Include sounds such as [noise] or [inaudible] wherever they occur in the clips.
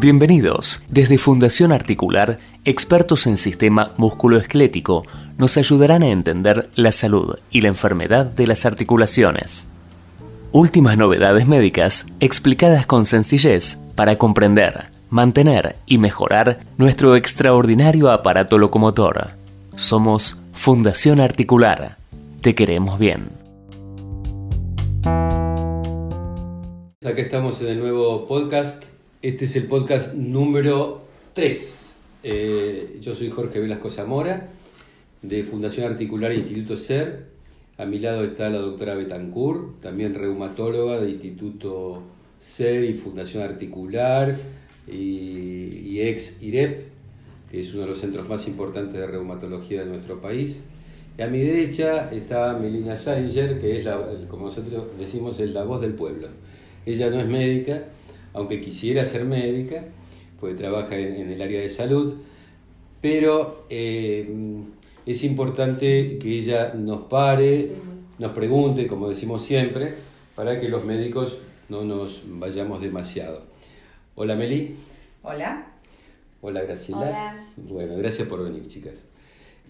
Bienvenidos. Desde Fundación Articular, expertos en sistema musculoesquelético nos ayudarán a entender la salud y la enfermedad de las articulaciones. Últimas novedades médicas explicadas con sencillez para comprender, mantener y mejorar nuestro extraordinario aparato locomotor. Somos Fundación Articular. Te queremos bien. Acá estamos en el nuevo podcast este es el podcast número 3. Eh, yo soy Jorge Velasco Zamora, de Fundación Articular e Instituto SER. A mi lado está la doctora Betancourt, también reumatóloga de Instituto SER y Fundación Articular y, ex IREP, que es uno de los centros más importantes de reumatología de nuestro país. Y a mi derecha está Melina Salinger, que es, como nosotros decimos, es la voz del pueblo. Ella no es médica, aunque quisiera ser médica, pues trabaja en, el área de salud, pero eh, es importante que ella nos pare, nos pregunte, como decimos siempre, para que los médicos no nos vayamos demasiado. Hola Meli. Hola. Hola Graciela. Hola. Bueno, gracias por venir, chicas.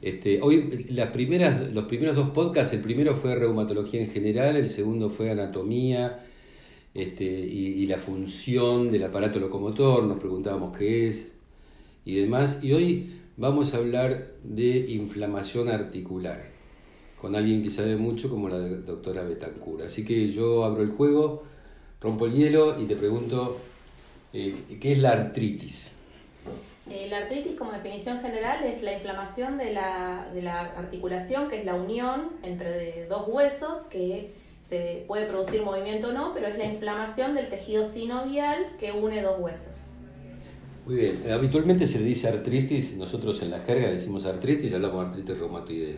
Este, hoy las primeras, los primeros dos podcasts, el primero fue reumatología en general, el segundo fue anatomía, este, y, la función del aparato locomotor, nos preguntábamos qué es y demás. Y hoy vamos a hablar de inflamación articular con alguien que sabe mucho como la doctora Betancur. Así que yo abro el juego, rompo el hielo y te pregunto, eh, ¿qué es la artritis? Eh, la artritis como definición general es la inflamación de la, de la articulación, que es la unión entre dos huesos que se puede producir movimiento o no, pero es la inflamación del tejido sinovial que une dos huesos. Muy bien, eh, habitualmente se le dice artritis, nosotros en la jerga decimos artritis, hablamos de artritis reumatoidea,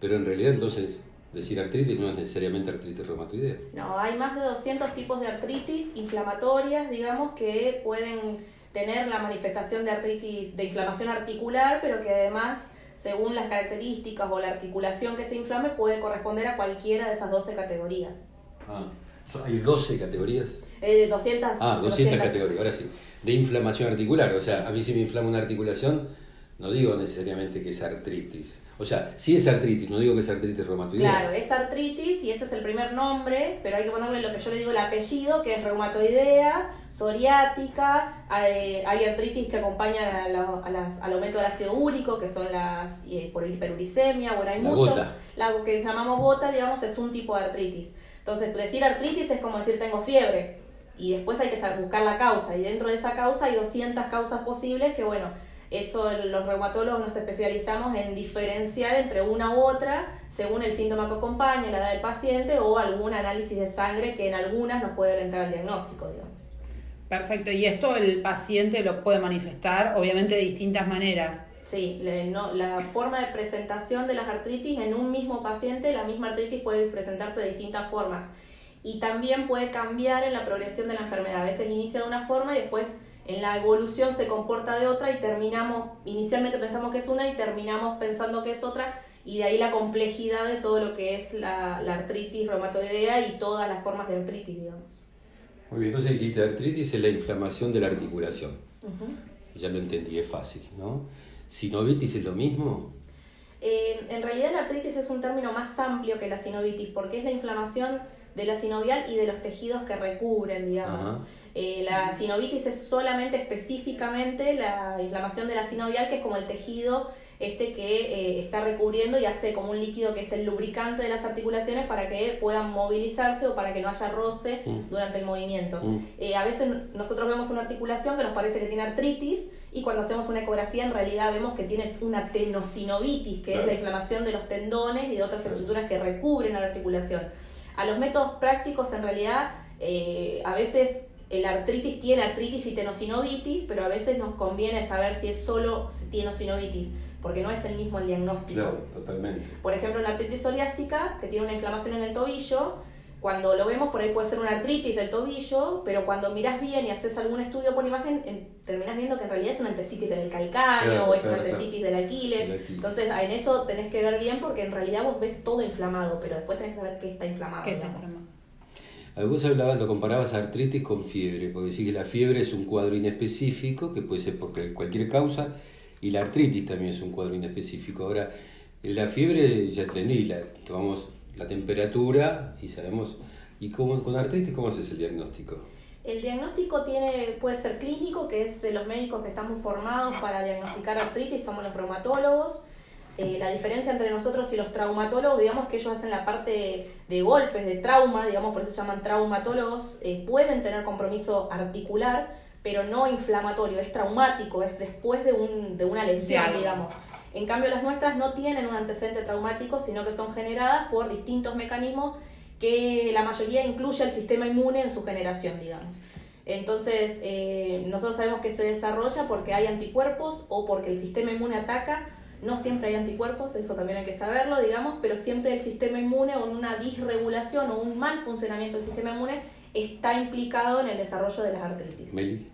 pero en realidad entonces decir artritis no es necesariamente artritis reumatoidea. No, hay más de 200 tipos de artritis inflamatorias, digamos, que pueden tener la manifestación de artritis, de inflamación articular, pero que además según las características o la articulación que se inflame, puede corresponder a cualquiera de esas 12 categorías. Ah, ¿hay 12 categorías? Eh, 200. Ah, 200, categorías, ahora sí. De inflamación articular, o sea, a mí si me inflama una articulación, no digo necesariamente que es artritis. O sea, sí es artritis, no digo que es artritis reumatoidea. Claro, es artritis y ese es el primer nombre, pero hay que ponerle lo que yo le digo el apellido, que es reumatoidea, psoriática, hay, artritis que acompañan a al aumento del ácido úrico, que son las eh, por hiperuricemia, bueno, hay muchos. La que llamamos gota, digamos, es un tipo de artritis. Entonces, decir artritis es como decir tengo fiebre. Y después hay que buscar la causa. Y dentro de esa causa hay 200 causas posibles que, bueno, eso los reumatólogos nos especializamos en diferenciar entre una u otra según el síntoma que acompaña, la edad del paciente o algún análisis de sangre que en algunas nos puede orientar al diagnóstico, digamos. Perfecto, y esto el paciente lo puede manifestar obviamente de distintas maneras. Sí, la forma de presentación de las artritis en un mismo paciente, la misma artritis puede presentarse de distintas formas y también puede cambiar en la progresión de la enfermedad. A veces inicia de una forma y después en la evolución se comporta de otra y terminamos, inicialmente pensamos que es una y terminamos pensando que es otra y de ahí la complejidad de todo lo que es la, artritis reumatoidea y todas las formas de artritis, digamos. Muy bien, entonces dijiste, artritis es la inflamación de la articulación. Ya lo entendí, es fácil, ¿no? ¿Sinovitis es lo mismo? Eh, en realidad la artritis es un término más amplio que la sinovitis porque es la inflamación de la sinovial y de los tejidos que recubren, digamos. Eh, la sinovitis es solamente específicamente la inflamación de la sinovial, que es como el tejido este que eh, está recubriendo y hace como un líquido que es el lubricante de las articulaciones para que puedan movilizarse o para que no haya roce mm. durante el movimiento. Mm. Eh, a veces nosotros vemos una articulación que nos parece que tiene artritis y cuando hacemos una ecografía en realidad vemos que tiene una tenosinovitis, que es la inflamación de los tendones y de otras estructuras que recubren a la articulación. A los métodos prácticos en realidad a veces el artritis tiene artritis y tenosinovitis, pero a veces nos conviene saber si es solo tenosinovitis, porque no es el mismo el diagnóstico. Claro, totalmente. Por ejemplo, la artritis psoriásica, que tiene una inflamación en el tobillo, cuando lo vemos por ahí puede ser una artritis del tobillo, pero cuando miras bien y haces algún estudio por imagen, terminas viendo que en realidad es una antecitis del calcáneo o es una antecitis del Aquiles. Entonces, en eso tenés que ver bien porque en realidad vos ves todo inflamado, pero después tenés que saber qué está inflamado. ¿Qué está inflamado? Vos hablabas, lo comparabas artritis con fiebre, porque decís que la fiebre es un cuadro inespecífico, que puede ser por cualquier causa, y la artritis también es un cuadro inespecífico. Ahora, la fiebre, ya entendí, tomamos la temperatura y sabemos. ¿Y cómo, con artritis cómo haces el diagnóstico? El diagnóstico tiene, puede ser clínico, que es de los médicos que estamos formados para diagnosticar artritis, somos los reumatólogos. Eh, la diferencia entre nosotros y los traumatólogos, digamos que ellos hacen la parte de, golpes, de trauma, digamos por eso se llaman traumatólogos, eh, pueden tener compromiso articular, pero no inflamatorio, es traumático, es después de, un, de una lesión, digamos. En cambio, las nuestras no tienen un antecedente traumático, sino que son generadas por distintos mecanismos que la mayoría incluye el sistema inmune en su generación, digamos. Entonces, eh, nosotros sabemos que se desarrolla porque hay anticuerpos o porque el sistema inmune ataca. No siempre hay anticuerpos, eso también hay que saberlo, digamos, pero siempre el sistema inmune o una disregulación o un mal funcionamiento del sistema inmune está implicado en el desarrollo de las artritis.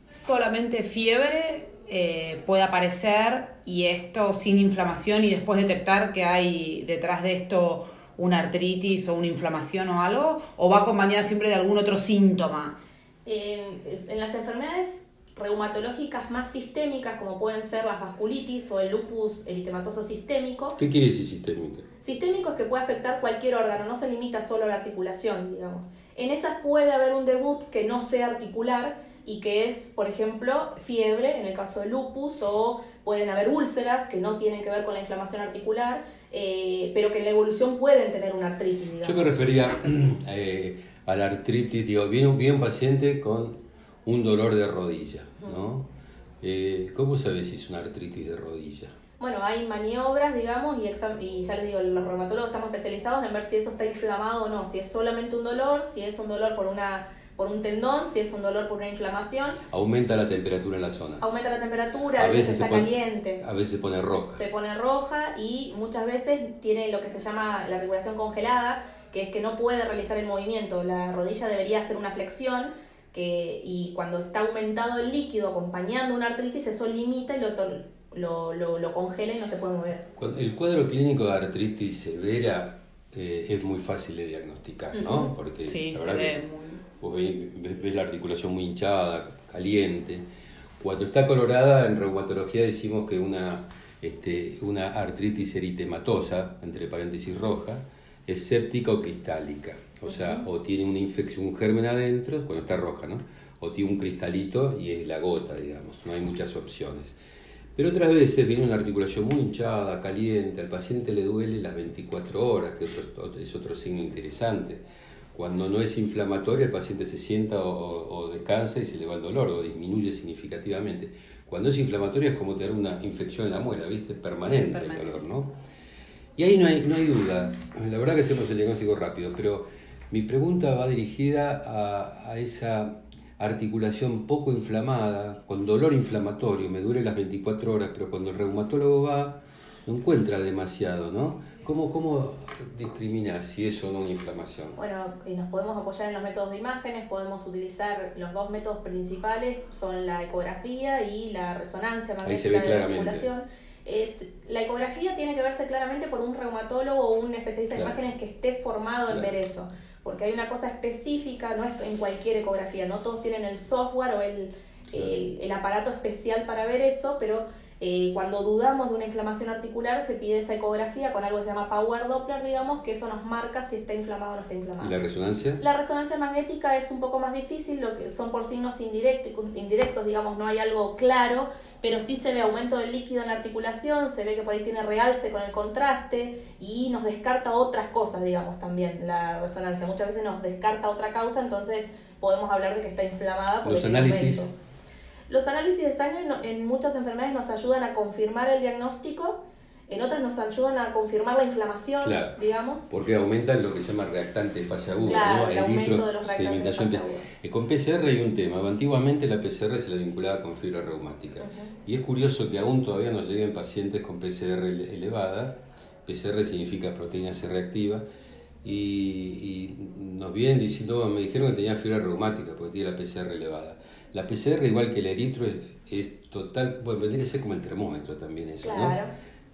Solamente fiebre eh, puede aparecer y esto sin inflamación y después detectar que hay detrás de esto una artritis o una inflamación o algo, o va acompañada siempre de algún otro síntoma? En, las enfermedades reumatológicas más sistémicas, como pueden ser las vasculitis o el lupus eritematoso sistémico. ¿Qué quiere decir sistémico? Sistémico es que puede afectar cualquier órgano, no se limita solo a la articulación, digamos. En esas puede haber un debut que no sea articular y que es, por ejemplo, fiebre en el caso del lupus o pueden haber úlceras que no tienen que ver con la inflamación articular eh, pero que en la evolución pueden tener una artritis. Digamos. Yo me refería [clears throat] eh, a la artritis, digo, viene, un paciente con un dolor de rodilla, ¿no? Eh, ¿Cómo sabes si es una artritis de rodilla? Bueno, hay maniobras, digamos, y, y ya les digo, los reumatólogos estamos especializados en ver si eso está inflamado o no, si es solamente un dolor, si es un dolor por una por un tendón, si es un dolor por una inflamación. Aumenta la temperatura en la zona. Aumenta la temperatura, a, veces, está caliente. A veces se pone roja. Se pone roja y muchas veces tiene lo que se llama la articulación congelada, que es que no puede realizar el movimiento. La rodilla debería hacer una flexión que, y cuando está aumentado el líquido acompañando una artritis, eso limita y lo, lo, lo, congela y no se puede mover. El cuadro clínico de artritis severa eh, es muy fácil de diagnosticar, ¿no? Porque sí, la verdad vos ves, la articulación muy hinchada, caliente. Cuando está colorada, en reumatología decimos que una, este, una artritis eritematosa, entre paréntesis roja, es séptica o cristálica. O sea, o tiene una infección, un germen adentro, cuando está roja, ¿no? O tiene un cristalito y es la gota, digamos. No hay muchas opciones. Pero otras veces viene una articulación muy hinchada, caliente, al paciente le duele las 24 horas, que es otro signo interesante. Cuando no es inflamatorio, el paciente se sienta o, descansa y se le va el dolor o disminuye significativamente. Cuando es inflamatorio es como tener una infección en la muela, ¿viste? Permanente, el dolor, ¿no? Y ahí no hay, no hay duda. La verdad que hacemos el diagnóstico rápido, pero mi pregunta va dirigida a, a esa articulación poco inflamada, con dolor inflamatorio, me duele las 24 horas, pero cuando el reumatólogo va, no encuentra demasiado, ¿no? ¿Cómo, cómo discrimina si es o no una inflamación? Bueno, nos podemos apoyar en los métodos de imágenes, podemos utilizar los dos métodos principales, son la ecografía y la resonancia magnética de la articulación. Es, la ecografía tiene que verse claramente por un reumatólogo o un especialista en imágenes que esté formado en ver eso, porque hay una cosa específica, no es en cualquier ecografía, no todos tienen el software o el, el, el aparato especial para ver eso, pero eh, cuando dudamos de una inflamación articular, se pide esa ecografía con algo que se llama Power Doppler, digamos, que eso nos marca si está inflamado o no está inflamado. ¿Y la resonancia? La resonancia magnética es un poco más difícil, lo que son por signos indirectos, indirectos, digamos, no hay algo claro, pero sí se ve aumento del líquido en la articulación, se ve que por ahí tiene realce con el contraste y nos descarta otras cosas, digamos, también la resonancia. Muchas veces nos descarta otra causa, entonces podemos hablar de que está inflamada. Por Los análisis. Los análisis de sangre en muchas enfermedades nos ayudan a confirmar el diagnóstico, en otras nos ayudan a confirmar la inflamación, digamos. Porque aumentan lo que se llama reactante de fase aguda, claro, el, aumento de los reactantes de fase aguda. Eh, con PCR hay un tema, antiguamente la PCR se la vinculaba con fibra reumática. Y es curioso que aún todavía nos lleguen pacientes con PCR elevada, PCR significa proteína C reactiva, y, y, nos vienen diciendo, me dijeron que tenía fibra reumática porque tiene la PCR elevada. La PCR, igual que el eritro, es, total, bueno, vendría a ser como el termómetro también eso, ¿no?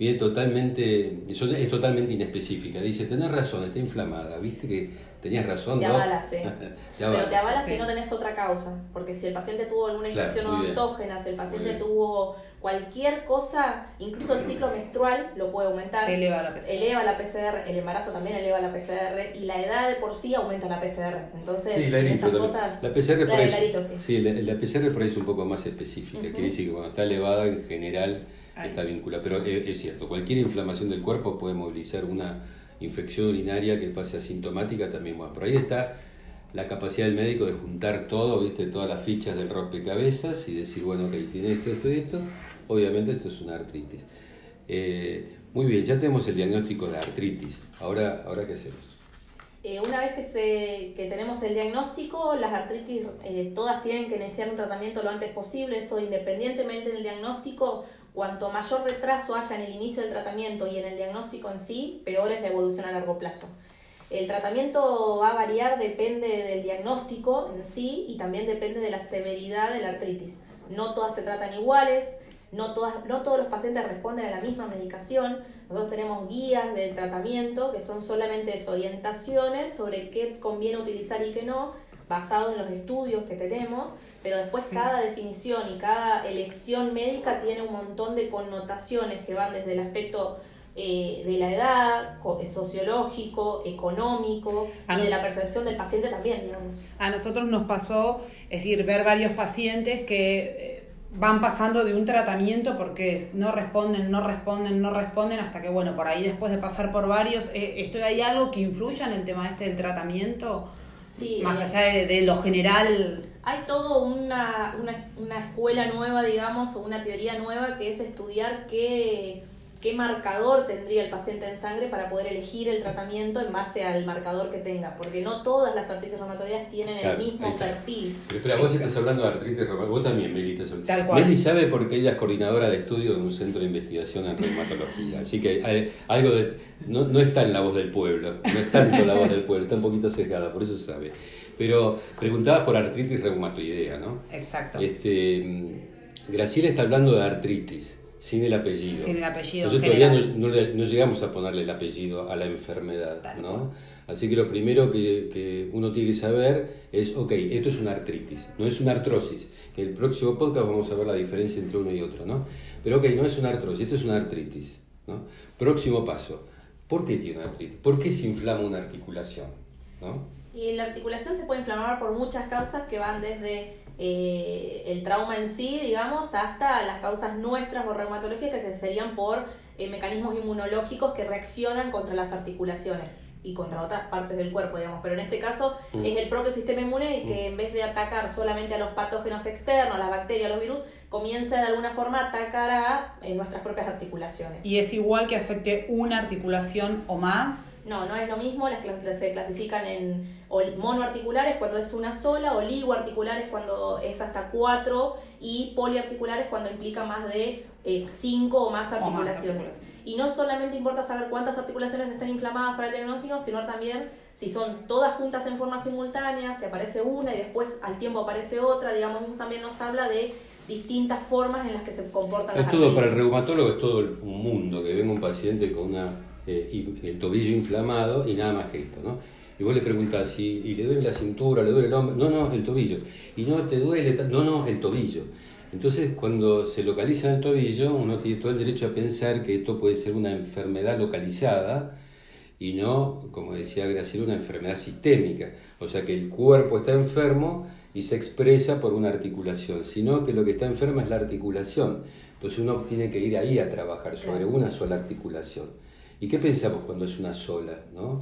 viene totalmente, es totalmente inespecífica. Dice, tenés razón, está inflamada, viste que tenías razón. Te avala, sí. [laughs] Pero te avala si no tenés otra causa, porque si el paciente tuvo alguna infección odontógena, si el paciente tuvo cualquier cosa, incluso el ciclo menstrual lo puede aumentar. eleva la PCR. Eleva la PCR, el embarazo también eleva la PCR y la edad de por sí aumenta la PCR. Entonces, esas cosas. La PCR, por ahí, sí. la, PCR por ahí es un poco más específica, quiere decir que cuando está elevada en general está vinculada. Pero es, cierto, cualquier inflamación del cuerpo puede movilizar una infección urinaria que pase asintomática también. Bueno, por ahí está la capacidad del médico de juntar todo, viste, todas las fichas del rompecabezas y decir, bueno, ok, tiene esto, esto y esto Obviamente esto es una artritis. Eh, muy bien, ya tenemos el diagnóstico de artritis. Ahora, ¿ahora qué hacemos? Eh, una vez que, se, tenemos el diagnóstico, las artritis eh, todas tienen que iniciar un tratamiento lo antes posible. Eso independientemente del diagnóstico, cuanto mayor retraso haya en el inicio del tratamiento y en el diagnóstico en sí, peor es la evolución a largo plazo. El tratamiento va a variar, depende del diagnóstico en sí y también depende de la severidad de la artritis. No todas se tratan iguales, no, todas, no todos los pacientes responden a la misma medicación. Nosotros tenemos guías del tratamiento que son solamente orientaciones sobre qué conviene utilizar y qué no, basado en los estudios que tenemos, pero después cada definición y cada elección médica tiene un montón de connotaciones que van desde el aspecto eh, de la edad, eh, sociológico, económico y de la percepción del paciente también, digamos. A nosotros nos pasó, es decir, ver varios pacientes que eh, van pasando de un tratamiento porque no responden, no responden, no responden, hasta que, bueno, por ahí después de pasar por varios, eh, ¿esto ¿hay algo que influya en el tema este del tratamiento? Sí, más allá de, lo general. Hay todo una, una, una escuela nueva, digamos, o una teoría nueva que es estudiar qué qué marcador tendría el paciente en sangre para poder elegir el tratamiento en base al marcador que tenga, porque no todas las artritis reumatoideas tienen el mismo perfil. Pero espera, vos estás hablando de artritis reumatoidea, vos también, Meli, estás Tal cual. Meli sabe porque ella es coordinadora de estudio de un centro de investigación en reumatología, así que algo de, no, no está en la voz del pueblo, no es tanto la voz del pueblo, está un poquito sesgada, por eso sabe. Pero preguntabas por artritis reumatoidea, ¿no? Exacto. Este, Graciela está hablando de artritis. Sin el apellido. Sin el apellido. Nosotros todavía no, llegamos a ponerle el apellido a la enfermedad, ¿no? Así que lo primero que, uno tiene que saber es, ok, esto es una artritis, no es una artrosis. Que en el próximo podcast vamos a ver la diferencia entre uno y otro, ¿no? Pero ok, no es una artrosis, esto es una artritis, ¿no? Próximo paso, ¿por qué tiene artritis? ¿Por qué se inflama una articulación? ¿no? Y la articulación se puede inflamar por muchas causas que van desde eh, el trauma en sí, digamos, hasta las causas nuestras o reumatológicas que serían por eh, mecanismos inmunológicos que reaccionan contra las articulaciones y contra otras partes del cuerpo, digamos. Pero en este caso mm. es el propio sistema inmune que mm. en vez de atacar solamente a los patógenos externos, las bacterias, los virus, comienza de alguna forma a atacar a eh, nuestras propias articulaciones. ¿Y es igual que afecte una articulación o más? No, no es lo mismo, las se clasifican en monoarticulares cuando es una sola, oligoarticulares cuando es hasta cuatro y poliarticulares cuando implica más de eh, cinco o más articulaciones. y no solamente importa saber cuántas articulaciones están inflamadas para el diagnóstico, sino también si son todas juntas en forma simultánea, si aparece una y después al tiempo aparece otra, digamos, eso también nos habla de distintas formas en las que se comportan es todo para el reumatólogo es todo un mundo que venga un paciente con una eh, el tobillo inflamado y nada más que esto, ¿no? Y vos le preguntás, ¿y, ¿y le duele la cintura, le duele el hombro? No, no, el tobillo. Y no te duele, no, no, el tobillo. Entonces, cuando se localiza en el tobillo, uno tiene todo el derecho a pensar que esto puede ser una enfermedad localizada y no, como decía Graciela, una enfermedad sistémica. O sea, que el cuerpo está enfermo y se expresa por una articulación, sino que lo que está enfermo es la articulación. Entonces uno tiene que ir ahí a trabajar sobre una sola articulación. ¿Y qué pensamos cuando es una sola? ¿no?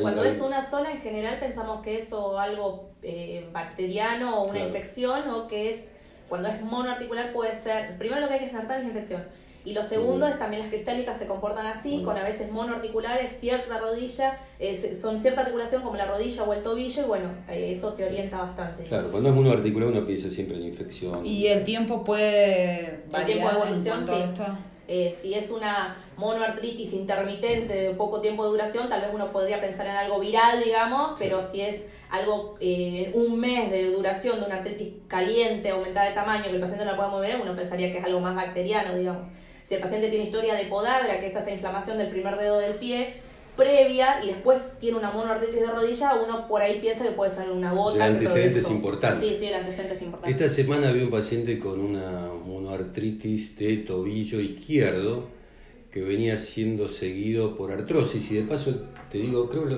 cuando es una sola, en general pensamos que es algo eh, bacteriano o una infección, o que es, cuando es monoarticular puede ser, primero lo que hay que descartar es la infección. Y lo segundo es también las cristálicas se comportan así, con a veces monoarticulares, cierta rodilla, son cierta articulación como la rodilla o el tobillo, y bueno, eh, eso te orienta bastante. Claro, cuando es monoarticular uno piensa siempre en infección. Y el tiempo puede variar. El tiempo de evolución, sí. Eh, si es una monoartritis intermitente de poco tiempo de duración, tal vez uno podría pensar en algo viral, digamos, pero si es algo, eh, un mes de duración de una artritis caliente, aumentada de tamaño, que el paciente no la pueda mover, uno pensaría que es algo más bacteriano, digamos. Si el paciente tiene historia de podagra, que es esa inflamación del primer dedo del pie, previa y después tiene una monoartritis de rodilla, uno por ahí piensa que puede ser una bota. El antecedente es importante. Sí, sí, el antecedente es importante. Esta semana vi un paciente con una monoartritis de tobillo izquierdo que venía siendo seguido por artrosis y de paso te digo, creo que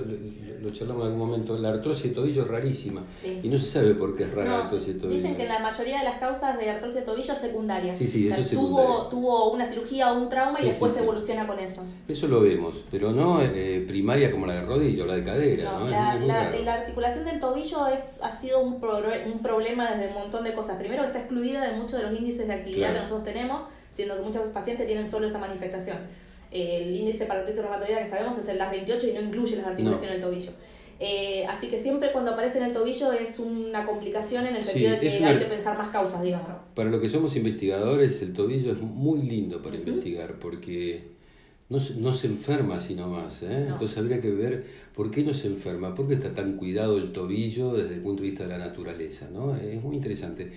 lo, charlamos en algún momento, la artrosis de tobillo es rarísima y no se sabe por qué es rara la artrosis de tobillo. Dicen que la mayoría de las causas de artrosis de tobillo es secundaria. Sí, sí, eso es tuvo, tuvo una cirugía o un trauma y después evoluciona con eso. Eso lo vemos, pero no eh, primaria como la de rodillo o la de cadera. No, La, la, articulación del tobillo es, ha sido un, un problema desde un montón de cosas. Primero está excluida de muchos de los índices de actividad que nosotros tenemos, siendo que muchos pacientes tienen solo esa manifestación el índice para artritis reumatoidea que sabemos es el las 28 y no incluye las articulaciones del tobillo. Eh, así que siempre cuando aparece en el tobillo es una complicación en el sentido de que hay que pensar más causas, digamos. Para lo que somos investigadores, el tobillo es muy lindo para investigar porque no, no, se enferma así nomás. ¿eh? Entonces habría que ver por qué no se enferma, por qué está tan cuidado el tobillo desde el punto de vista de la naturaleza. ¿no? Es muy interesante.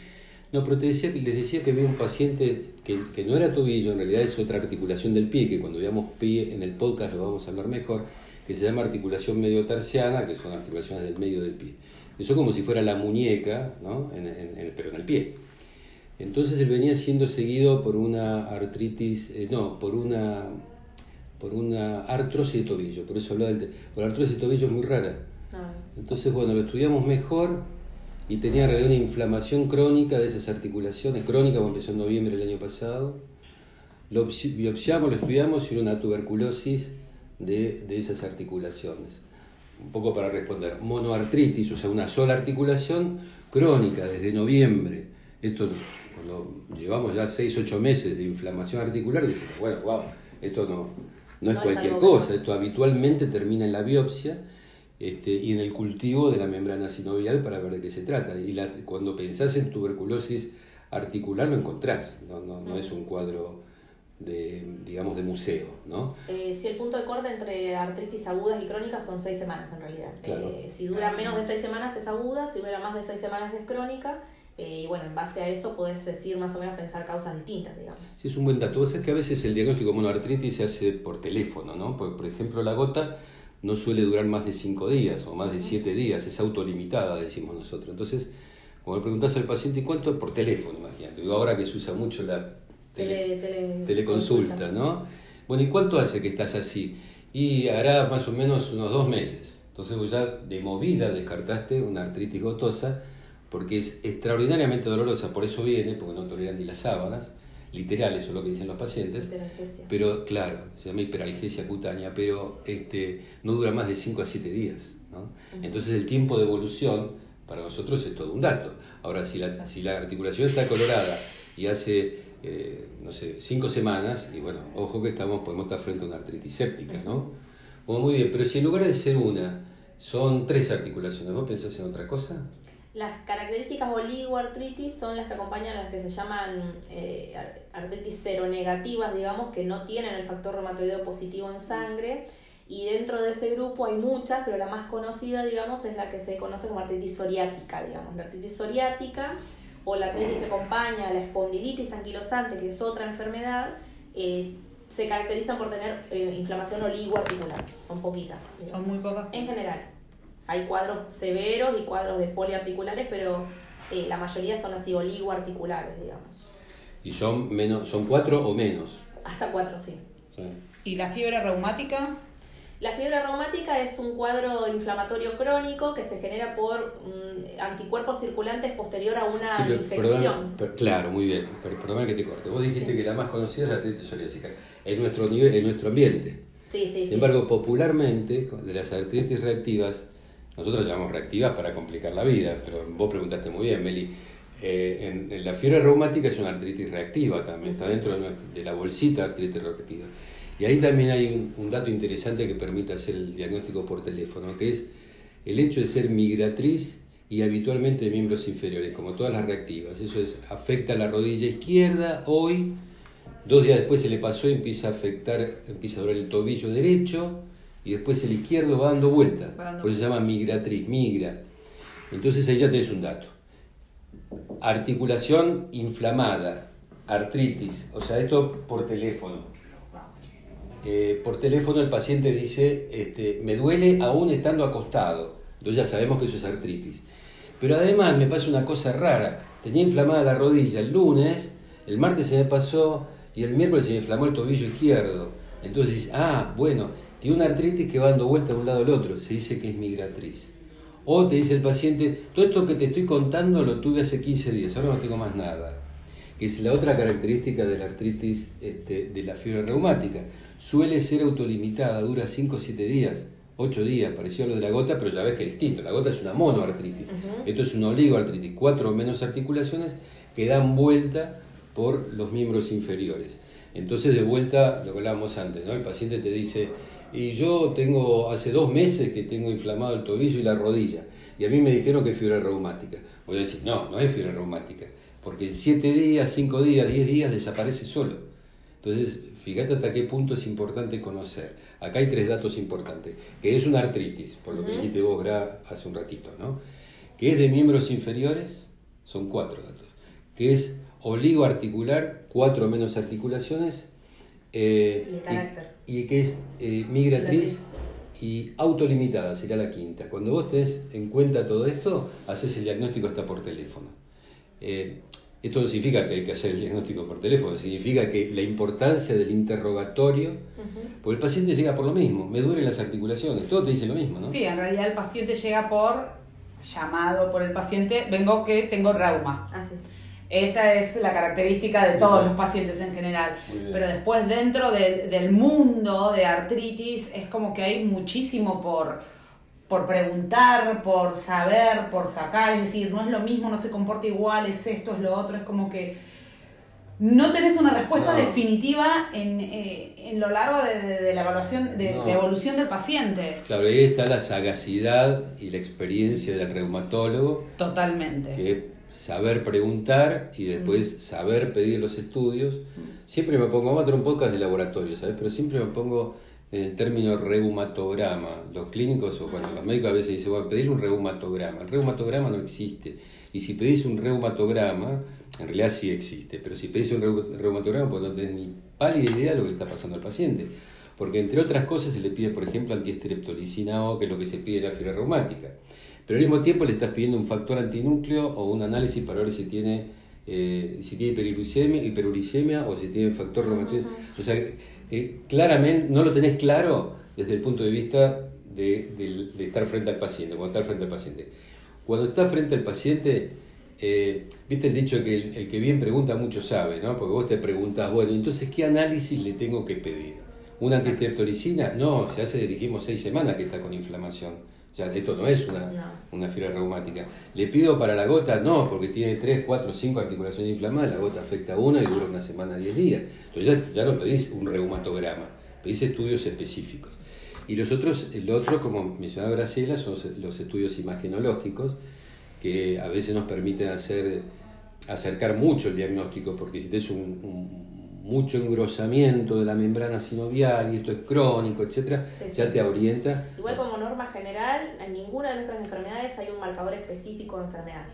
No, pero te decía, les decía que había un paciente que, que, no era tobillo, en realidad es otra articulación del pie, que cuando veamos pie en el podcast lo vamos a hablar mejor, que se llama articulación medio terciana, que son articulaciones del medio del pie. Eso como si fuera la muñeca, ¿no? En, en, pero en el pie. Entonces él venía siendo seguido por una artritis, eh, no, por una, por una artrosis de tobillo, por eso hablaba del... La artrosis de tobillo es muy rara. Ah. Entonces, bueno, lo estudiamos mejor y tenía en realidad una inflamación crónica de esas articulaciones, crónica, como empezó en noviembre del año pasado. Lo biopsiamos, lo estudiamos y era una tuberculosis de, de esas articulaciones. Un poco para responder, monoartritis, o sea, una sola articulación crónica desde noviembre. Esto, cuando llevamos ya 6, 8 meses de inflamación articular, decimos, bueno, wow, esto no, no es cualquier cosa, esto habitualmente termina en la biopsia este, y en el cultivo de la membrana sinovial para ver de qué se trata. Y cuando pensás en tuberculosis articular lo encontrás, no, no, no es un cuadro de, digamos, de museo, ¿no? Eh, si el punto de corte entre artritis agudas y crónicas son seis semanas en realidad. Eh, si dura menos de seis semanas es aguda, si dura más de seis semanas es crónica. Eh, y bueno, en base a eso podés decir más o menos pensar causas distintas, digamos. Sí, es un buen dato. es que a veces el diagnóstico de monoartritis se hace por teléfono, ¿no? Por, por ejemplo, la gota no suele durar más de cinco días o más de siete días, es autolimitada, decimos nosotros. Entonces, como le preguntás al paciente, ¿cuánto es por teléfono? Imagínate, digo, ahora que se usa mucho la teleconsulta, ¿no? Bueno, ¿y cuánto hace que estás así? Y hará más o menos unos dos meses. Entonces vos ya de movida descartaste una artritis gotosa porque es extraordinariamente dolorosa, por eso viene, porque no toleran ni las sábanas literal, eso es lo que dicen los pacientes. Pero claro, se llama hiperalgesia cutánea, pero este, no dura más de 5 a 7 días. ¿no? Entonces el tiempo de evolución para nosotros es todo un dato. Ahora, si la, si la articulación está colorada y hace, eh, no sé, 5 semanas, y bueno, ojo que estamos, podemos estar frente a una artritis séptica, ¿no? muy bien, pero si en lugar de ser una, son tres articulaciones, ¿vos pensás en otra cosa? Las características oligoartritis son las que acompañan a las que se llaman eh, artritis seronegativas, digamos, que no tienen el factor reumatoideo positivo en sangre. Y dentro de ese grupo hay muchas, pero la más conocida, digamos, es la que se conoce como artritis psoriática, digamos. La artritis psoriática o la artritis que acompaña a la espondilitis anquilosante, que es otra enfermedad, eh, se caracterizan por tener eh, inflamación oligoarticular. Son poquitas. Son muy pocas. En general. Hay cuadros severos y cuadros de poliarticulares, pero eh, la mayoría son así oligoarticulares, digamos. ¿Y son, menos, son cuatro o menos? Hasta cuatro, sí. ¿Y la fiebre reumática? La fiebre reumática es un cuadro inflamatorio crónico que se genera por mm, anticuerpos circulantes posterior a una infección. claro, muy bien. Perdóname que te corte. Vos dijiste que la más conocida es la artritis psoriásica en nuestro, nivel, en nuestro ambiente. Sí, sí, Sin embargo, popularmente, de las artritis reactivas, nosotros llamamos reactivas para complicar la vida, pero vos preguntaste muy bien, Meli. Eh, en, la fiebre reumática es una artritis reactiva también, está dentro de, la bolsita artritis reactiva. Y ahí también hay un, dato interesante que permite hacer el diagnóstico por teléfono, que es el hecho de ser migratriz y habitualmente de miembros inferiores, como todas las reactivas. Eso es, afecta la rodilla izquierda hoy, dos días después se le pasó y empieza a afectar, empieza a doler el tobillo derecho, y después el izquierdo va dando vuelta. Por eso se llama migratriz, migra. Entonces ahí ya tenés un dato. Articulación inflamada artritis, o sea, esto por teléfono. Eh, por teléfono el paciente dice, este, me duele aún estando acostado. Entonces ya sabemos que eso es artritis. Pero además me pasa una cosa rara. Tenía inflamada la rodilla el lunes, el martes se me pasó y el miércoles se me inflamó el tobillo izquierdo. Entonces, ah, bueno, tiene una artritis que va dando vuelta de un lado al otro. Se dice que es migratriz. O te dice el paciente, todo esto que te estoy contando lo tuve hace 15 días, ahora no tengo más nada. Que es la otra característica de la artritis este, de la fiebre reumática. Suele ser autolimitada, dura 5 o 7 días, 8 días, pareció a lo de la gota, pero ya ves que es distinto. La gota es una monoartritis. Esto es una oligoartritis, cuatro o menos articulaciones que dan vuelta por los miembros inferiores. Entonces, de vuelta, lo que hablábamos antes, ¿no? El paciente te dice, y yo tengo, hace dos meses que tengo inflamado el tobillo y la rodilla, y a mí me dijeron que es fiebre reumática. Voy a decir, no, no es fiebre reumática, porque en siete días, cinco días, diez días desaparece solo. Entonces, fíjate hasta qué punto es importante conocer. Acá hay tres datos importantes, que es una artritis, por lo que dijiste vos, Gra, hace un ratito, ¿no? Que es de miembros inferiores, son cuatro datos. Que es oligoarticular, cuatro menos articulaciones. Eh, y el carácter. Y, que es eh, migratriz y autolimitada, sería la quinta. Cuando vos tenés en cuenta todo esto, haces el diagnóstico hasta por teléfono. Eh, esto no significa que hay que hacer el diagnóstico por teléfono, significa que la importancia del interrogatorio, porque el paciente llega por lo mismo, me duelen las articulaciones, todo te dice lo mismo, ¿no? Sí, en realidad el paciente llega por llamado por el paciente, vengo que tengo reuma. Ah, sí. Esa es la característica de todos los pacientes en general. Pero después dentro del, mundo de artritis es como que hay muchísimo por, por preguntar, por saber, por sacar. Es decir, no es lo mismo, no se comporta igual, es esto, es lo otro. Es como que no tenés una respuesta definitiva en, eh, en, lo largo de, la evaluación, de la evolución del paciente. Claro, ahí está la sagacidad y la experiencia del reumatólogo. Totalmente. Que saber preguntar y después mm. saber pedir los estudios. Mm. Siempre me pongo, vamos a hacer un podcast de laboratorio, ¿sabes? Pero siempre me pongo en el término reumatograma. Los clínicos, o bueno, los médicos a veces dicen, bueno, pedir un reumatograma. El reumatograma no existe. Y si pedís un reumatograma, en realidad sí existe, pero si pedís un reumatograma, pues no tenés ni pálida idea de lo que está pasando al paciente. Porque entre otras cosas se le pide, por ejemplo, antiestreptolicina O, que es lo que se pide en la fiebre reumática pero al mismo tiempo le estás pidiendo un factor antinúcleo o un análisis para ver si tiene, eh, si tiene hiperuricemia, o si tiene factor reumatoide. O sea, eh, claramente no lo tenés claro desde el punto de vista de, estar frente al paciente, cuando estás frente al paciente. Cuando estás frente al paciente, eh, viste el dicho que el, que bien pregunta mucho sabe, ¿no? Porque vos te preguntas, bueno, entonces, ¿qué análisis le tengo que pedir? ¿Una antistreptolicina? No, se hace, dijimos, seis semanas que está con inflamación ya, esto no es una, una fiebre reumática. ¿Le pido para la gota? No, porque tiene 3, 4, 5 articulaciones inflamadas, la gota afecta a una y dura una semana, 10 días. Entonces ya, no pedís un reumatograma, pedís estudios específicos. Y los otros, el otro, como mencionaba Graciela, son los estudios imagenológicos, que a veces nos permiten hacer, acercar mucho el diagnóstico, porque si tenés un mucho engrosamiento de la membrana sinovial y esto es crónico, etcétera, ya te orienta. Igual como norma general, en ninguna de nuestras enfermedades hay un marcador específico de enfermedad.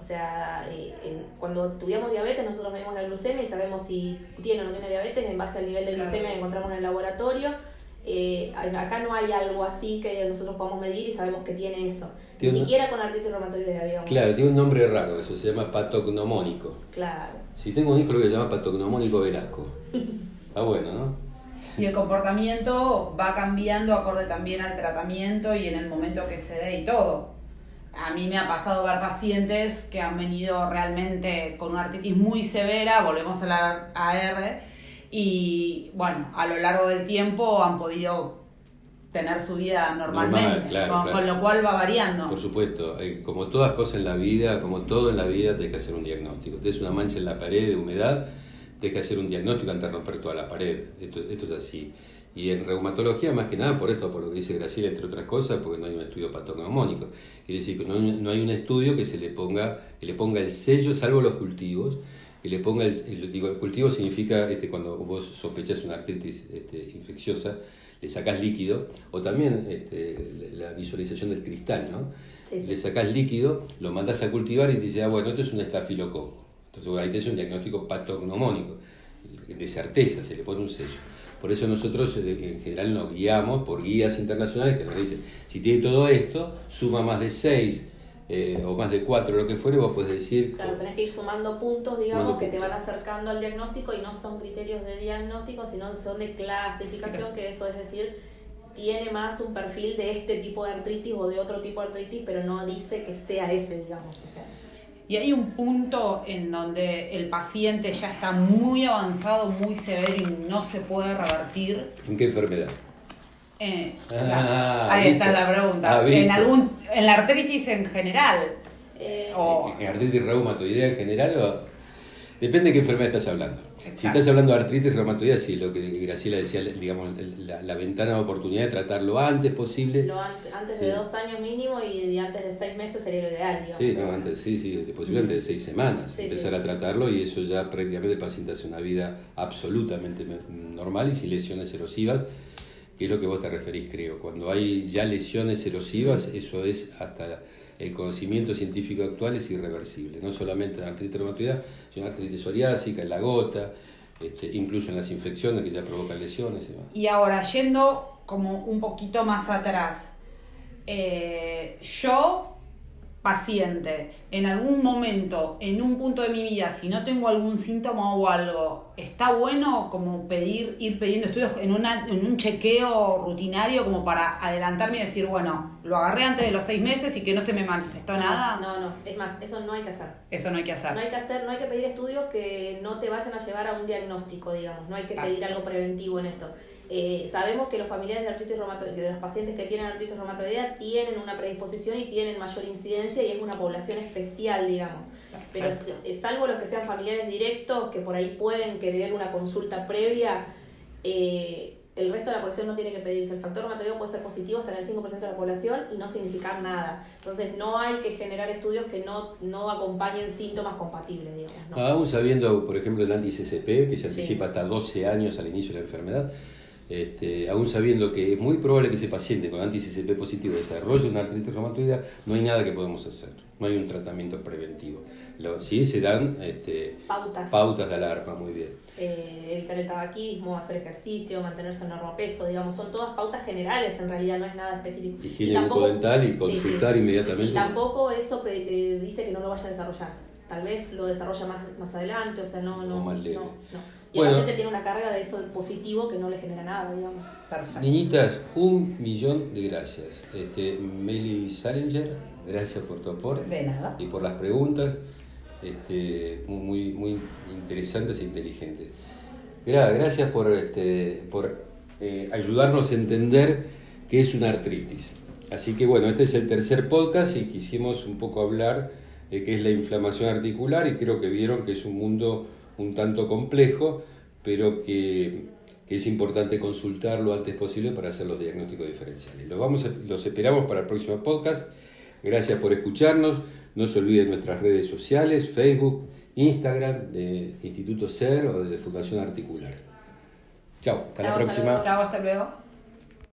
O sea, eh, cuando estudiamos diabetes, nosotros vemos la glucemia y sabemos si tiene o no tiene diabetes en base al nivel de glucemia que encontramos en el laboratorio. Eh, acá no hay algo así que nosotros podamos medir y sabemos que tiene eso. Ni siquiera con artritis reumatoide, digamos. Claro, tiene un nombre raro, eso se llama patognomónico. Claro. Si tengo un hijo, lo voy a llamar patognomónico velasco. [laughs] Está bueno, ¿no? Y el comportamiento va cambiando acorde también al tratamiento y en el momento que se dé y todo. A mí me ha pasado ver pacientes que han venido realmente con una artritis muy severa, volvemos a la AR, y bueno, a lo largo del tiempo han podido tener su vida normalmente, con, lo cual va variando. Por supuesto, como todas cosas en la vida, como todo en la vida, tienes que hacer un diagnóstico. Tienes una mancha en la pared de humedad, tienes que hacer un diagnóstico antes de romper toda la pared. Esto, esto es así. Y en reumatología, más que nada, por esto, por lo que dice Graciela, entre otras cosas, porque no hay un estudio patognomónico. Quiere decir que no no hay un estudio que se le ponga, que le ponga el sello, salvo los cultivos, que le ponga el, digo, el cultivo significa este, cuando vos sospechas una artritis este, infecciosa, le sacás líquido, o también este, la visualización del cristal, ¿no? Le sacás líquido, lo mandás a cultivar y te dice, ah, bueno, esto es un estafilococo. Entonces, ahí es un diagnóstico patognomónico, de certeza, se le pone un sello. Por eso nosotros eh, en general nos guiamos por guías internacionales que nos dicen, si tiene todo esto, suma más de 6 eh, o más de 4, lo que fuere, vos podés decir... Claro, tenés que ir sumando puntos, digamos, que te van acercando al diagnóstico y no son criterios de diagnóstico, sino son de clasificación, que eso es decir, tiene más un perfil de este tipo de artritis o de otro tipo de artritis, pero no dice que sea ese, digamos. O sea. Y hay un punto en donde el paciente ya está muy avanzado, muy severo y no se puede revertir. ¿En qué enfermedad? Eh, ah, ahí está la pregunta. Ah, en, algún, en la artritis en general. Eh, o... ¿En, artritis reumatoidea en general? O... Depende de qué enfermedad estás hablando. Si estás hablando de artritis reumatoidea, sí, lo que Graciela decía, digamos, la, ventana de oportunidad de tratar lo antes posible. Lo antes, de dos años mínimo y antes de seis meses sería lo ideal, digamos. Sí, no, antes, sí, sí, posible antes de seis semanas. empezar a tratarlo y eso ya prácticamente el paciente hace una vida absolutamente normal y sin lesiones erosivas que es lo que vos te referís, creo. Cuando hay ya lesiones erosivas, eso es hasta el conocimiento científico actual es irreversible, no solamente en artritis reumatoidea, sino en artritis psoriásica, en la gota, este, incluso en las infecciones que ya provocan lesiones. Y ahora, yendo como un poquito más atrás, eh, yo paciente en algún momento, en un punto de mi vida, si no tengo algún síntoma o algo, está bueno como pedir, ir pidiendo estudios en, una, en un chequeo rutinario como para adelantarme y decir, bueno, lo agarré antes de los seis meses y que no se me manifestó nada. No, no, es más, eso no hay que hacer. Eso no hay que hacer. No hay que hacer, no hay que pedir estudios que no te vayan a llevar a un diagnóstico, digamos, no hay que pedir algo preventivo en esto. Eh, sabemos que los familiares de artritis reumatoidea, de los pacientes que tienen artritis reumatoidea tienen una predisposición y tienen mayor incidencia y es una población especial, digamos. Pero salvo los que sean familiares directos, que por ahí pueden querer una consulta previa, eh, el resto de la población no tiene que pedirse. El factor reumatoideo puede ser positivo hasta en el 5% de la población y no significar nada. Entonces no hay que generar estudios que no, no acompañen síntomas compatibles, digamos. Aún sabiendo, por ejemplo, el anti-CCP, que se anticipa hasta 12 años al inicio de la enfermedad, este, aún sabiendo que es muy probable que ese paciente con anti-CCP positivo desarrolle una artritis reumatoidea, no hay nada que podemos hacer, no hay un tratamiento preventivo. Lo, sí se dan este, pautas. pautas de alarma, muy bien. Eh, evitar el tabaquismo, hacer ejercicio, mantenerse en peso, digamos, son todas pautas generales, en realidad no es nada específico. Higiene y tampoco, y consultar inmediatamente. Y tampoco eso eh, dice que no lo vaya a desarrollar. Tal vez lo desarrolla más, más adelante, o sea, no, no, no, no. Y el paciente tiene una carga de eso positivo que no le genera nada, digamos. Perfecto. Niñitas, un millón de gracias. Este, Meli Salinger, gracias por tu aporte. De nada. Y por las preguntas, este, muy, muy interesantes e inteligentes. Gracias por, este, por eh, ayudarnos a entender qué es una artritis. Así que bueno, este es el tercer podcast y quisimos un poco hablar de qué es la inflamación articular y creo que vieron que es un mundo un tanto complejo, pero que, es importante consultar lo antes posible para hacer los diagnósticos diferenciales. Los, vamos los esperamos para el próximo podcast. Gracias por escucharnos. No se olviden nuestras redes sociales, Facebook, Instagram de Instituto SER o de Fundación Articular. Chao, hasta la próxima. Chao, hasta luego.